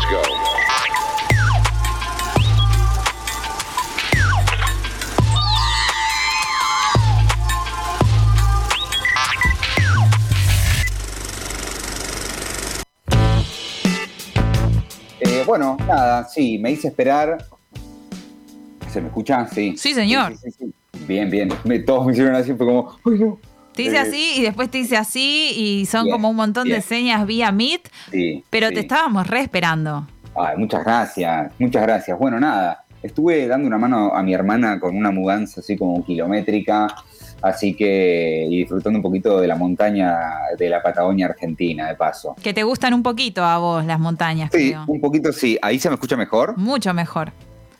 Let's go. Eh, bueno, nada, sí, me hice esperar. ¿Se me escucha? Sí. Sí, señor. Sí, sí, sí, sí. Bien, bien. Me- todos me hicieron así, fue como, ay no. Te dice Eh, así y después te dice así y son Bien, como un montón de señas vía Meet, Sí, pero sí. te estábamos re esperando. Ay, muchas gracias, muchas gracias. Bueno, nada, estuve dando una mano a mi hermana con una mudanza así como kilométrica, así que y disfrutando un poquito de la montaña de la Patagonia Argentina, de paso. Que te gustan un poquito a vos las montañas, Sí, creo. un poquito sí. ¿Ahí se me escucha mejor? Mucho mejor.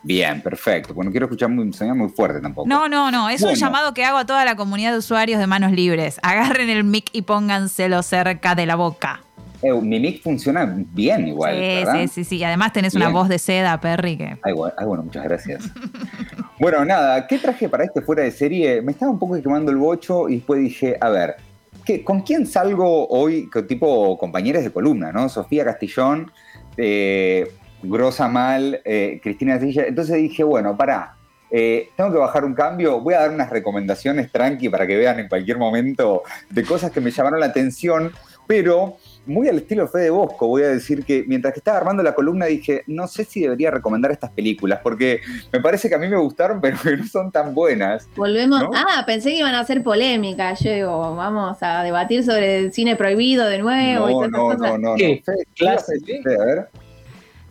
Bien, perfecto. Bueno, no quiero escuchar muy, sonar muy fuerte tampoco. No, no, no. Es un llamado que hago a toda la comunidad de usuarios de manos libres. Agarren el mic y pónganselo cerca de la boca. Eh, mi mic funciona bien igual, sí, ¿verdad? sí, sí, sí. Y además tenés una voz de seda, Perry, que. Ay, bueno, ay, bueno, muchas gracias. bueno, nada, ¿qué traje para este fuera de serie? Me estaba un poco quemando el bocho y después dije, a ver, ¿qué, ¿con quién salgo hoy? Tipo compañeros de columna, ¿no? Sofía Castillón, eh, Grosa Mal, eh, Cristina Silla. Entonces dije, bueno, pará, eh, tengo que bajar un cambio, voy a dar unas recomendaciones tranqui para que vean en cualquier momento de cosas que me llamaron la atención, pero muy al estilo Fede Bosco, voy a decir que mientras que estaba armando la columna dije, no sé si debería recomendar estas películas, porque me parece que a mí me gustaron, pero que no son tan buenas. Volvemos. ¿No? Ah, pensé que iban a hacer polémica. Yo digo, vamos a debatir sobre el cine prohibido de nuevo No, no, cosas. no, no, no. ¿Qué? Fede, ¿qué ¿Clase? Fede? A ver.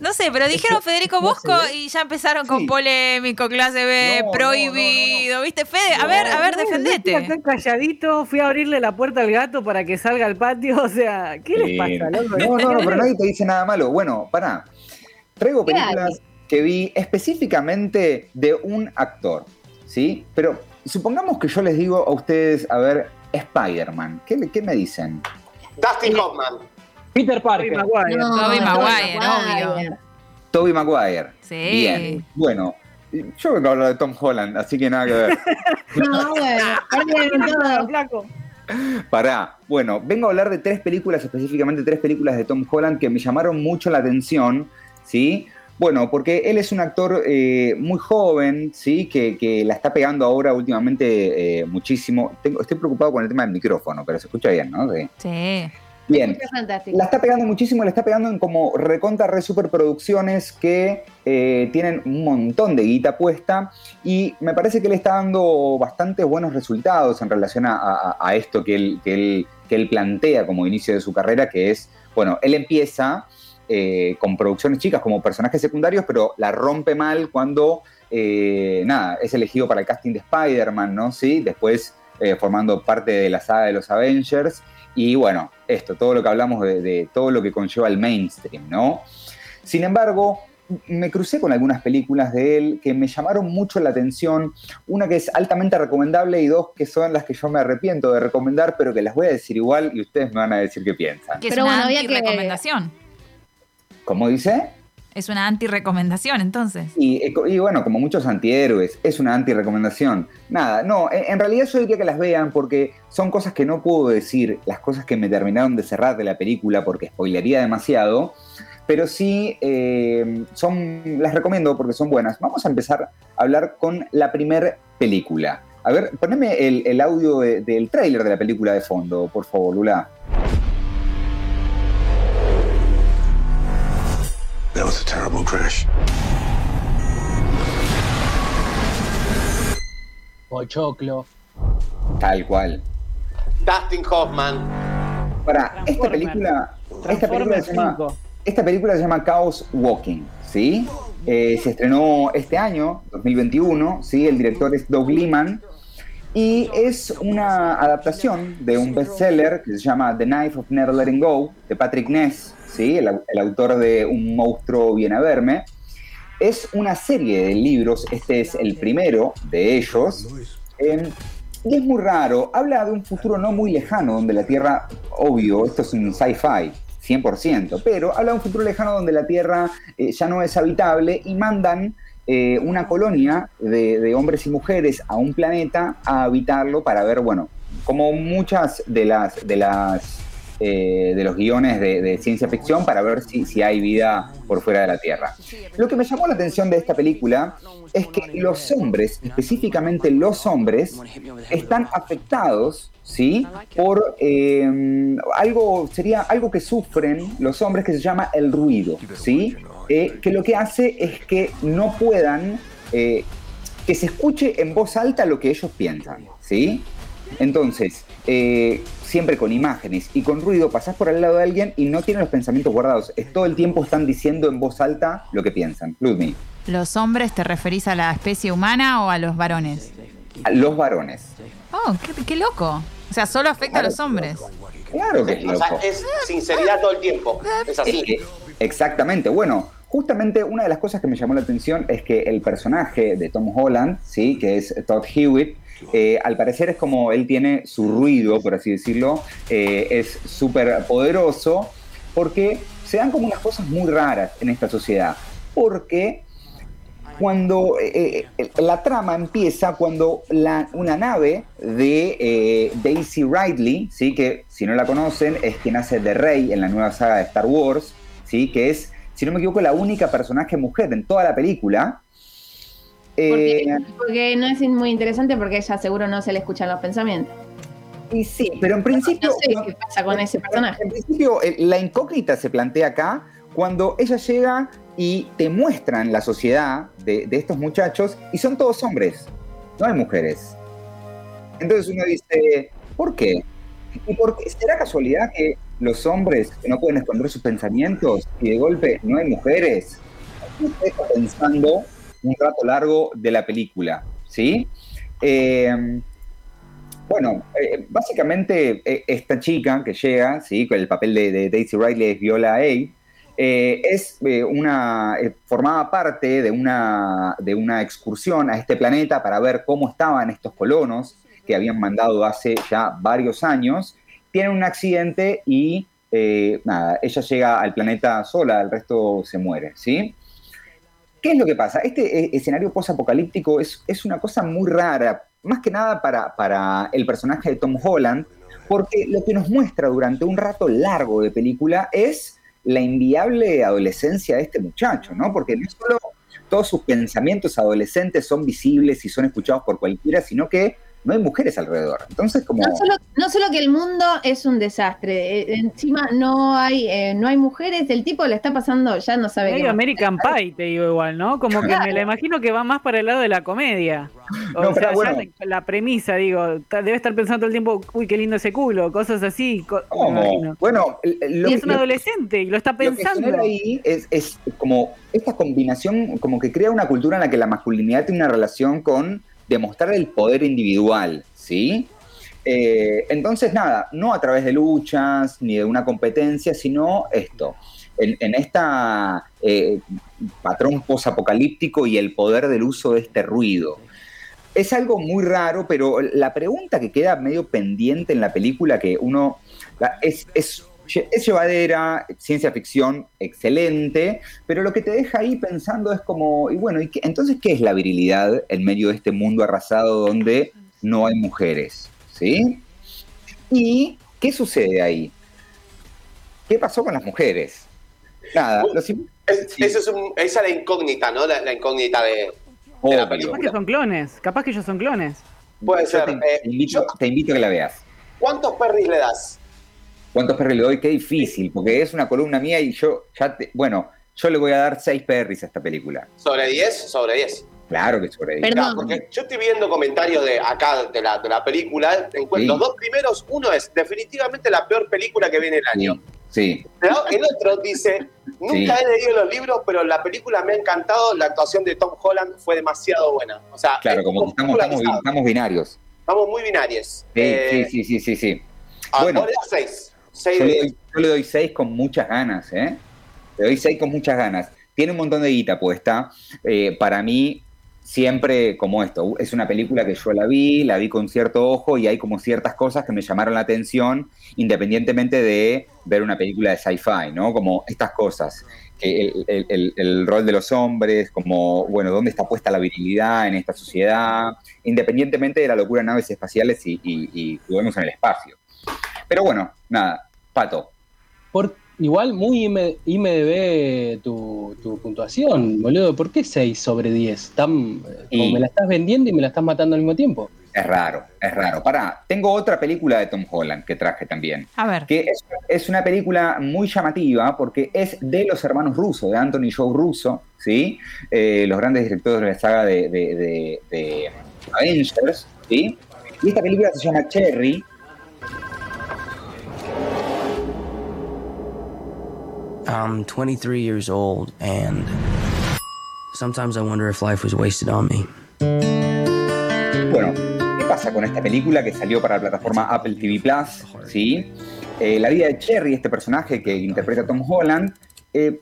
No sé, pero dijeron Federico Bosco y ya empezaron con Sí. polémico, clase B, No, no, prohibido. ¿Viste, Fede? A No, ver, a ver, No, defendete. acá calladito, fui a abrirle la puerta al gato para que salga al patio. O sea, ¿qué les pasa? No, no, no, pero nadie te dice nada malo. Bueno, pará. Traigo ¿Qué películas que vi específicamente de un actor, ¿sí? Pero supongamos que yo les digo a ustedes, a ver, Spider-Man. ¿Qué, qué me dicen? Dustin Hoffman. Peter Parker. Maguire. No, Tobey Tobey Maguire, Maguire. obvio. Toby Maguire. Sí. Bien. Bueno, yo vengo a hablar de Tom Holland, así que nada que ver. No, bueno. Pará. Bueno, vengo a hablar de tres películas, específicamente tres películas de Tom Holland que me llamaron mucho la atención, ¿sí? Bueno, porque él es un actor eh, muy joven, ¿sí? Que, que la está pegando ahora últimamente eh, muchísimo. Tengo- estoy preocupado con el tema del micrófono, pero se escucha bien, ¿no? Sí. Sí. Bien. La está pegando muchísimo, la está pegando en como recontra re superproducciones que eh, tienen un montón de guita puesta y me parece que le está dando bastantes buenos resultados en relación a, a- a esto que él, que, él, que él plantea como inicio de su carrera, que es, bueno, él empieza eh, con producciones chicas como personajes secundarios, pero la rompe mal cuando, eh, nada, es elegido para el casting de Spider-Man, ¿no? Sí, después formando parte de la saga de los Avengers. Y bueno, esto, todo lo que hablamos de, de todo lo que conlleva el mainstream, ¿no? Sin embargo, me crucé con algunas películas de él que me llamaron mucho la atención. Una que es altamente recomendable y dos que son las que yo me arrepiento de recomendar, pero que las voy a decir igual y ustedes me van a decir qué piensan. Que es Pero una bueno, había que- anti-recomendación. ¿Cómo dice? Es una anti-recomendación, entonces. Y, bueno, como muchos antihéroes, es una anti-recomendación. Nada, no, en, realidad yo diría que las vean porque son cosas que no puedo decir, las cosas que me terminaron de cerrar de la película porque spoilería demasiado, pero sí eh, son, las recomiendo porque son buenas. Vamos a empezar a hablar con la primer película. A ver, poneme el, audio de- del tráiler de la película de fondo, por favor, Lula. That was a terrible crash. Pochoclo. Tal cual. Dustin Hoffman. Para, esta película, esta película se llama... 5. Esta película se llama Chaos Walking, ¿sí? Eh, se estrenó este año, 2021, ¿sí? El director es Doug Liman y es una adaptación de un bestseller que se llama The Knife of Never Letting Go, de Patrick Ness, ¿sí? El, au- el autor de Un monstruo viene a verme. Es una serie de libros, este es el primero de ellos, y es muy raro, habla de un futuro no muy lejano, donde la Tierra, obvio, esto es un sci-fi, 100%, pero habla de un futuro lejano donde la Tierra eh, ya no es habitable y mandan eh, una colonia de, de hombres y mujeres a un planeta a habitarlo para ver, bueno, como muchas de las, de las eh, de los guiones de, ciencia ficción para ver si, si hay vida por fuera de la Tierra. Lo que me llamó la atención de esta película es que los hombres, específicamente los hombres, están afectados, ¿sí? Por eh, algo, sería algo que sufren los hombres que se llama el ruido, ¿sí? Eh, que lo que hace es que no puedan, eh, que se escuche en voz alta lo que ellos piensan, ¿sí? Entonces, eh, siempre con imágenes y con ruido, pasás por al lado de alguien y no tienen los pensamientos guardados. Es todo el tiempo están diciendo en voz alta lo que piensan. Ludmi, ¿Los hombres te referís a la especie humana o a los varones? a los varones. Oh, qué, qué loco. O sea, solo afecta a los hombres. Claro que es O sea, loco. es sinceridad todo el tiempo. Es así. que- exactamente. Bueno, justamente una de las cosas que me llamó la atención es que el personaje de Tom Holland, ¿sí? que es Todd Hewitt, eh, al parecer es como él tiene su ruido, por así decirlo, eh, es súper poderoso, porque se dan como unas cosas muy raras en esta sociedad. Porque cuando eh, la trama empieza cuando la- una nave de eh, Daisy Ridley, ¿sí? que si no la conocen es quien hace de Rey en la nueva saga de Star Wars, ¿sí? que es, si no me equivoco, la única personaje mujer en toda la película. Porque, Eh, porque no es muy interesante porque ella seguro no se le escuchan los pensamientos. y sí, pero en principio... No sé qué pasa con ese personaje. En principio, eh, la incógnita se plantea acá cuando ella llega y te muestran la sociedad de, de estos muchachos y son todos hombres, no hay mujeres. Entonces uno dice, ¿por qué? ¿Y por qué? ¿Será casualidad que los hombres no pueden esconder sus pensamientos y de golpe no hay mujeres? Se deja pensando un rato largo de la película, ¿sí? Eh, bueno, eh, básicamente eh, esta chica que llega, ¿sí? con el papel de, Daisy Riley es Viola A, es una, formaba parte de una, de una excursión a este planeta para ver cómo estaban estos colonos que habían mandado hace ya varios años. Tienen un accidente y eh, nada, ella llega al planeta sola, el resto se muere, ¿sí? ¿Qué es lo que pasa? Este eh, escenario posapocalíptico es, es una cosa muy rara, más que nada para, para el personaje de Tom Holland, porque lo que nos muestra durante un rato largo de película es la inviable adolescencia de este muchacho, ¿no? Porque no solo todos sus pensamientos adolescentes son visibles y son escuchados por cualquiera, sino que no hay mujeres alrededor. Entonces, como... No solo, no solo que el mundo es un desastre, eh, encima no hay, eh, no hay mujeres, el tipo le está pasando, ya no sabe más. American Pie, te digo igual, ¿no? Como que me la imagino que va más para el lado de la comedia. O No, sea, ya bueno. la, la premisa, digo, debe estar pensando todo el tiempo, uy, qué lindo ese culo, cosas así. co-. Bueno, lo, y es un lo- adolescente y lo está Lo que pensando. ahí es, es como esta combinación, como que crea una cultura en la que la masculinidad tiene una relación con demostrar el poder individual, ¿sí? Eh, entonces, nada, no a través de luchas ni de una competencia, sino esto, en, en esta eh, patrón posapocalíptico y el poder del uso de este ruido. Es algo muy raro, pero la pregunta que queda medio pendiente en la película, que uno es, es llevadera, ciencia ficción excelente, pero lo que te deja ahí pensando es como, y bueno, ¿y qué- entonces, ¿qué es la virilidad en medio de este mundo arrasado donde no hay mujeres? ¿Sí? ¿Y qué sucede ahí? ¿Qué pasó con las mujeres? Nada, los in- Es- sí. eso es un- esa es la incógnita, ¿no? La, la incógnita de, de la película. Capaz que son clones, capaz que ellos son clones. Puede Yo ser. te, eh, te invito, yo- te invito a que la veas. ¿Cuántos perris le das? ¿Cuántos perris le doy? Qué difícil, porque es una columna mía y yo ya te, bueno, yo le voy a dar seis perris a esta película. ¿Sobre 10? Sobre 10. Claro que sobre Perdón. Claro, porque yo estoy viendo comentarios de acá de la, de la película. encuentro- Sí. Los dos primeros, uno es definitivamente la peor película que viene el año. Sí. Pero el otro dice, nunca Sí. he leído los libros, pero la película me ha encantado, la actuación de Tom Holland fue demasiado buena. O sea, Claro, es como que estamos, estamos, binarios. Estamos muy binarios. Sí, Eh, sí, sí, sí, sí, sí. ah, Bueno. vos le das seis. Seis Yo de le, doy, yo le doy seis con muchas ganas, ¿eh? Le doy seis con muchas ganas. Tiene un montón de guita puesta. Eh, para mí, siempre como esto, es una película que yo la vi, la vi con cierto ojo y hay como ciertas cosas que me llamaron la atención, independientemente de ver una película de sci-fi, ¿no? Como estas cosas, que el, el- el- el rol de los hombres, como, bueno, dónde está puesta la virilidad en esta sociedad, independientemente de la locura de naves espaciales y, y, y juguemos en el espacio. Pero bueno, nada, Pato. Por, igual muy IM- IMDB tu, tu puntuación, boludo. ¿Por qué 6 sobre 10? Tan, eh, como Y- me la estás vendiendo y me la estás matando al mismo tiempo. Es raro, es raro. Pará, tengo otra película de Tom Holland que traje también. A ver. que es, es una película muy llamativa porque es de los hermanos Russo, de Anthony Joe Russo, ¿sí? Eh, los grandes directores de la saga de, de- de- de Avengers, ¿sí? Y esta película se llama Cherry. I'm 23 years old, and sometimes I wonder if life was wasted on me. Bueno, ¿qué pasa con esta película que salió para la plataforma Apple TV Plus? ¿sí? Eh, la vida de Cherry, este personaje que interpreta Tom Holland, eh,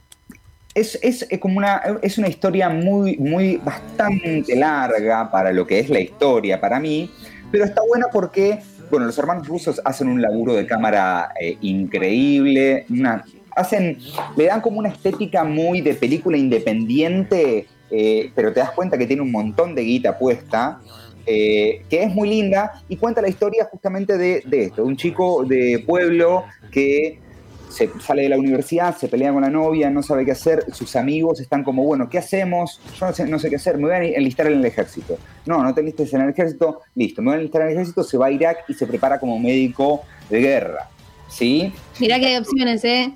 es, es- es como una, es una historia muy, muy bastante larga para lo que es la historia para mí, pero está buena porque, bueno, los hermanos rusos hacen un laburo de cámara eh, increíble, una, hacen, le dan como una estética muy de película independiente, eh, pero te das cuenta que tiene un montón de guita puesta, eh, que es muy linda y cuenta la historia justamente de, esto, un chico de pueblo que se sale de la universidad, se pelea con la novia, no sabe qué hacer, sus amigos están como, bueno, ¿qué hacemos? Yo no sé, no sé qué hacer, me voy a enlistar en el ejército. No, no te enlistes en el ejército, listo, me voy a enlistar en el ejército, se va a Irak y se prepara como médico de guerra. ¿Sí? Mirá que hay opciones, ¿eh?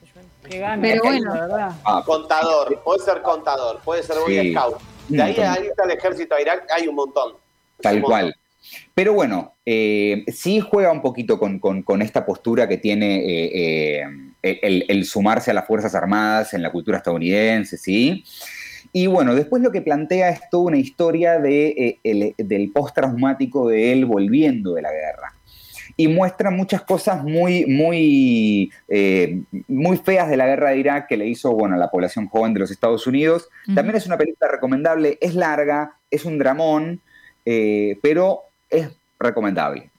Qué gana, Pero bueno. verdad. Ah, Contador, puede ser contador, puede ser Boy Sí. Scout. De ahí montón. a irte al ejército a Irak hay un montón. Tal Un montón. cual. Pero bueno, eh, sí juega un poquito con, con- con esta postura que tiene eh, eh, el, el sumarse a las Fuerzas Armadas en la cultura estadounidense, ¿sí? Y bueno, después lo que plantea es toda una historia de, eh, el- del postraumático de él volviendo de la guerra. Y muestra muchas cosas muy, muy, eh, muy feas de la guerra de Irak que le hizo bueno, a la población joven de los Estados Unidos. También es una película recomendable, es larga, es un dramón, eh, pero es recomendable.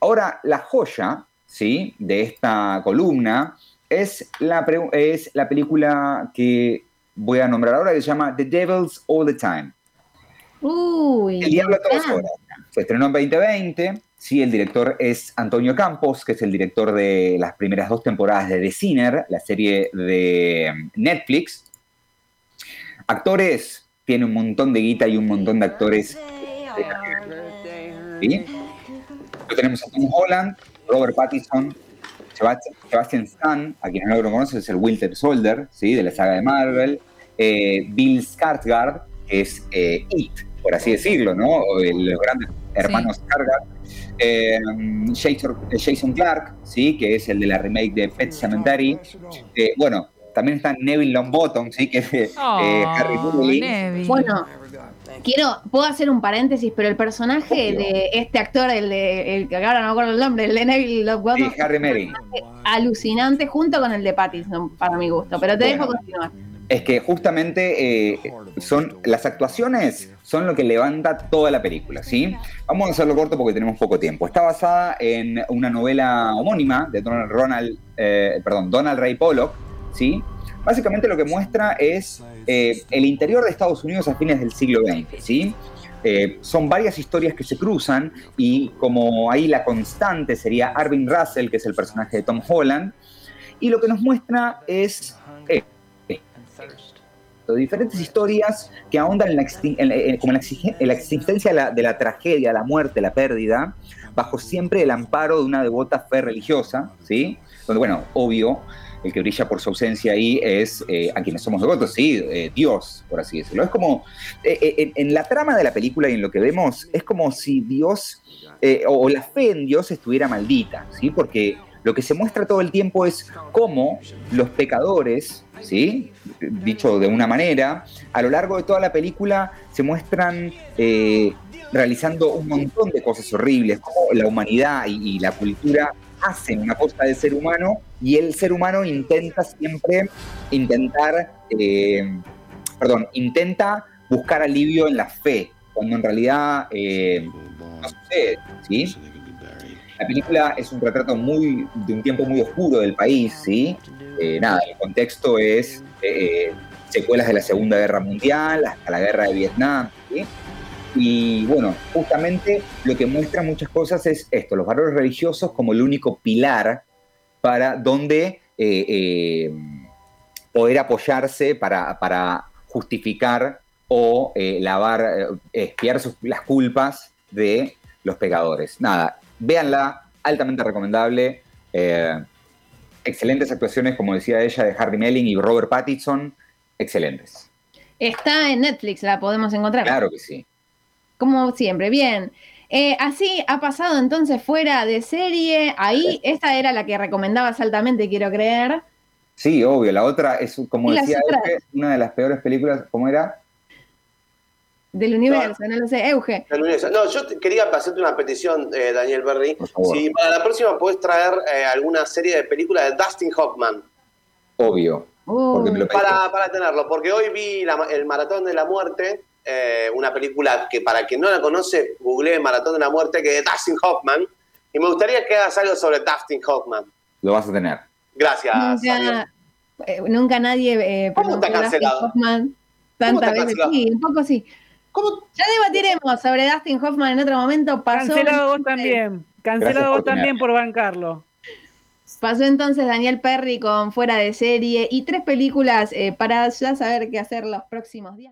Ahora, la joya ¿sí? de esta columna es la, es la película que voy a nombrar ahora que se llama The Devils All the Time. Uy. El Diablo a todas horas. Se estrenó en 2020. Sí, el director es Antonio Campos, que es el director de las primeras dos temporadas de The Sinner, la serie de Netflix. Actores, tiene un montón de guita y un montón de actores. ¿sí? Lo tenemos a Tom Holland, Robert Pattinson, Sebastian, Stan, a quienes no lo conocen, es el Winter Soldier, ¿sí? de la saga de Marvel. Eh, Bill Skarsgård, que es eh, It, por así decirlo, ¿no? Los grandes hermanos Skarsgård. Eh, Jason, Jason Clark, ¿sí? que es el de la remake de Pet Cemetery. Eh, bueno, también está Neville Longbottom, ¿sí? que es eh, Oh, Harry Potter. Bueno, quiero, puedo hacer un paréntesis, pero el personaje Obvio. de este actor, el de, el que ahora no me acuerdo el nombre, el de Neville Longbottom, Sí, Harry alucinante junto con el de Pattinson, para mi gusto. Pero te Bueno. dejo continuar. Es que justamente eh, son las actuaciones son lo que levanta toda la película, ¿sí? Vamos a hacerlo corto porque tenemos poco tiempo. Está basada en una novela homónima de Donald, Ronald, eh, perdón, Donald Ray Pollock, ¿sí? Básicamente lo que muestra es eh, el interior de Estados Unidos a fines del siglo XX, ¿sí? Son varias historias que se cruzan y como ahí la constante sería Arvin Russell, que es el personaje de Tom Holland, y lo que nos muestra es diferentes historias que ahondan en la, en la- en- la en la existencia de la, tragedia, la muerte, la pérdida, bajo siempre el amparo de una devota fe religiosa, ¿sí? Donde, bueno, obvio, el que brilla por su ausencia ahí es eh, a quienes somos devotos, sí, eh, Dios, por así decirlo. Es como, eh, eh, en, la trama de la película y en lo que vemos, es como si Dios, eh, o la fe en Dios estuviera maldita, ¿sí? Porque lo que se muestra todo el tiempo es cómo los pecadores, ¿sí? dicho de una manera, a lo largo de toda la película se muestran eh, realizando un montón de cosas horribles, como la humanidad y, la cultura hacen una cosa del ser humano y el ser humano intenta siempre intentar, eh, perdón, intenta buscar alivio en la fe, cuando en realidad eh, no sucede, ¿sí? La película es un retrato muy de un tiempo muy oscuro del país, ¿sí? Eh, nada, el contexto es eh, secuelas de la Segunda Guerra Mundial hasta la Guerra de Vietnam, ¿sí? Y bueno, justamente lo que muestra muchas cosas es esto, los valores religiosos como el único pilar para donde eh, poder apoyarse para, justificar o lavar, sus- las culpas de los pecadores. Nada, véanla, altamente recomendable. eh, excelentes actuaciones, como decía ella, de Harry Melling y Robert Pattinson. Excelentes. Está en Netflix, la podemos encontrar. Claro que sí. Como siempre, bien. Eh, así ha pasado entonces fuera de serie. Ahí, esta era la que recomendabas altamente, quiero creer. Sí, obvio. La otra es, como ¿Y las decía una de las peores películas. ¿Cómo era? Del universo, no lo sé. Euge. El universo. No, yo te- quería hacerte una petición, eh, Daniel Berry. Si para la próxima podés traer eh, alguna serie de películas de Dustin Hoffman. Obvio. Me lo. Para, para tenerlo, porque hoy vi la- el Maratón de la Muerte, eh, una película que para quien no la conoce, googleé Maratón de la Muerte, que es de Dustin Hoffman, y me gustaría que hagas algo sobre Dustin Hoffman. Lo vas a tener. Gracias. Daniel. Nunca, eh, nunca nadie eh, ¿Cómo está cancelado? Hoffman ¿Cómo tantas está veces. cancelado? Sí, un poco sí. ¿Cómo? Ya debatiremos sobre Dustin Hoffman en otro momento. Pasó, Cancelado vos también. Cancelado vos también por bancarlo. pasó entonces Daniel Perry con Fuera de Serie y tres películas eh, para ya saber qué hacer los próximos días.